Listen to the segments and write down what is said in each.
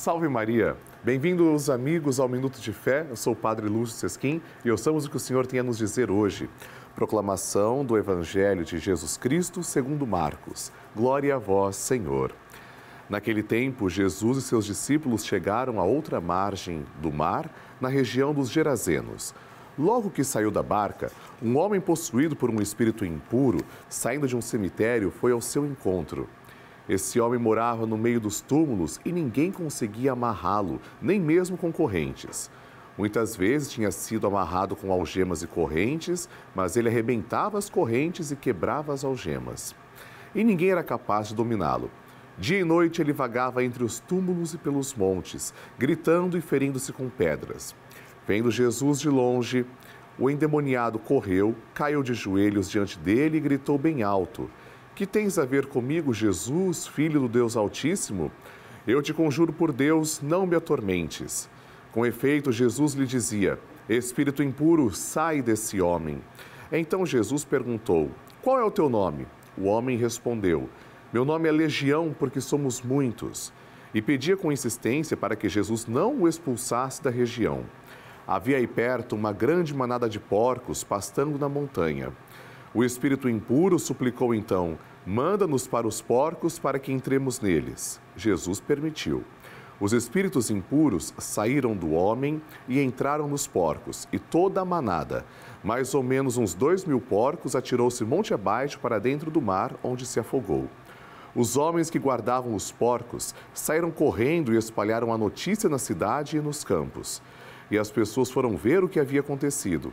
Salve Maria! Bem-vindos, amigos, ao Minuto de Fé. Eu sou o Padre Lúcio Sesquim e ouçamos o que o Senhor tem a nos dizer hoje. Proclamação do Evangelho de Jesus Cristo segundo Marcos. Glória a vós, Senhor. Naquele tempo, Jesus e seus discípulos chegaram à outra margem do mar, na região dos Gerazenos. Logo que saiu da barca, um homem possuído por um espírito impuro, saindo de um cemitério, foi ao seu encontro. Esse homem morava no meio dos túmulos e ninguém conseguia amarrá-lo, nem mesmo com correntes. Muitas vezes tinha sido amarrado com algemas e correntes, mas ele arrebentava as correntes e quebrava as algemas. E ninguém era capaz de dominá-lo. Dia e noite ele vagava entre os túmulos e pelos montes, gritando e ferindo-se com pedras. Vendo Jesus de longe, o endemoniado correu, caiu de joelhos diante dele e gritou bem alto: Que tens a ver comigo, Jesus, filho do Deus Altíssimo? Eu te conjuro por Deus, não me atormentes. Com efeito, Jesus lhe dizia: Espírito impuro, sai desse homem. Então Jesus perguntou: Qual é o teu nome? O homem respondeu: Meu nome é Legião, porque somos muitos. E pedia com insistência para que Jesus não o expulsasse da região. Havia aí perto uma grande manada de porcos pastando na montanha. O espírito impuro suplicou então: Manda-nos para os porcos para que entremos neles. Jesus permitiu. Os espíritos impuros saíram do homem e entraram nos porcos, e toda a manada, mais ou menos uns dois mil porcos, atirou-se monte abaixo para dentro do mar, onde se afogou. Os homens que guardavam os porcos saíram correndo e espalharam a notícia na cidade e nos campos e as pessoas foram ver o que havia acontecido.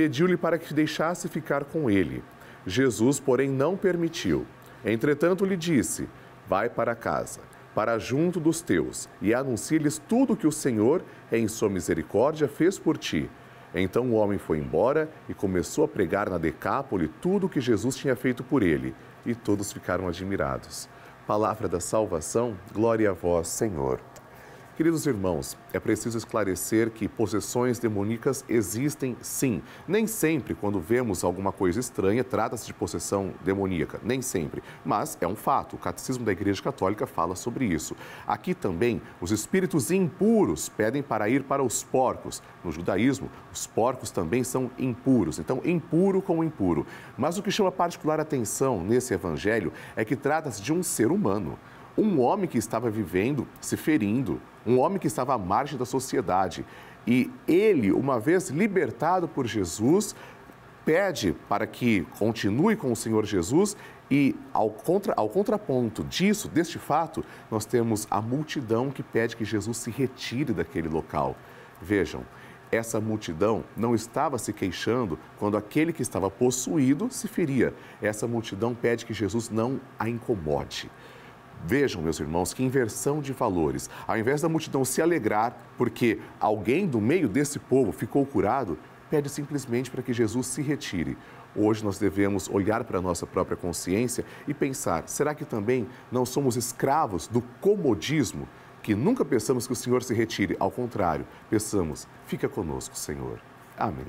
pediu-lhe para que deixasse ficar com ele. Jesus, porém, não permitiu. Entretanto, lhe disse: Vai para casa, para junto dos teus, e anuncie-lhes tudo o que o Senhor, em sua misericórdia, fez por ti. Então o homem foi embora e começou a pregar na Decápole tudo o que Jesus tinha feito por ele, e todos ficaram admirados. Palavra da salvação, glória a vós, Senhor. Queridos irmãos, é preciso esclarecer que possessões demoníacas existem sim. Nem sempre, quando vemos alguma coisa estranha, trata-se de possessão demoníaca. Nem sempre. Mas é um fato. O Catecismo da Igreja Católica fala sobre isso. Aqui também, os espíritos impuros pedem para ir para os porcos. No judaísmo, os porcos também são impuros. Então, impuro com impuro. Mas o que chama particular atenção nesse evangelho é que trata-se de um ser humano um homem que estava vivendo, se ferindo, um homem que estava à margem da sociedade. E ele, uma vez libertado por Jesus, pede para que continue com o Senhor Jesus e, ao, contra, ao contraponto disso, deste fato, nós temos a multidão que pede que Jesus se retire daquele local. Vejam, essa multidão não estava se queixando quando aquele que estava possuído se feria. Essa multidão pede que Jesus não a incomode. Vejam, meus irmãos, que inversão de valores. Ao invés da multidão se alegrar porque alguém do meio desse povo ficou curado, pede simplesmente para que Jesus se retire. Hoje nós devemos olhar para a nossa própria consciência e pensar: será que também não somos escravos do comodismo? Que nunca pensamos que o Senhor se retire, ao contrário, pensamos: fica conosco, Senhor. Amém.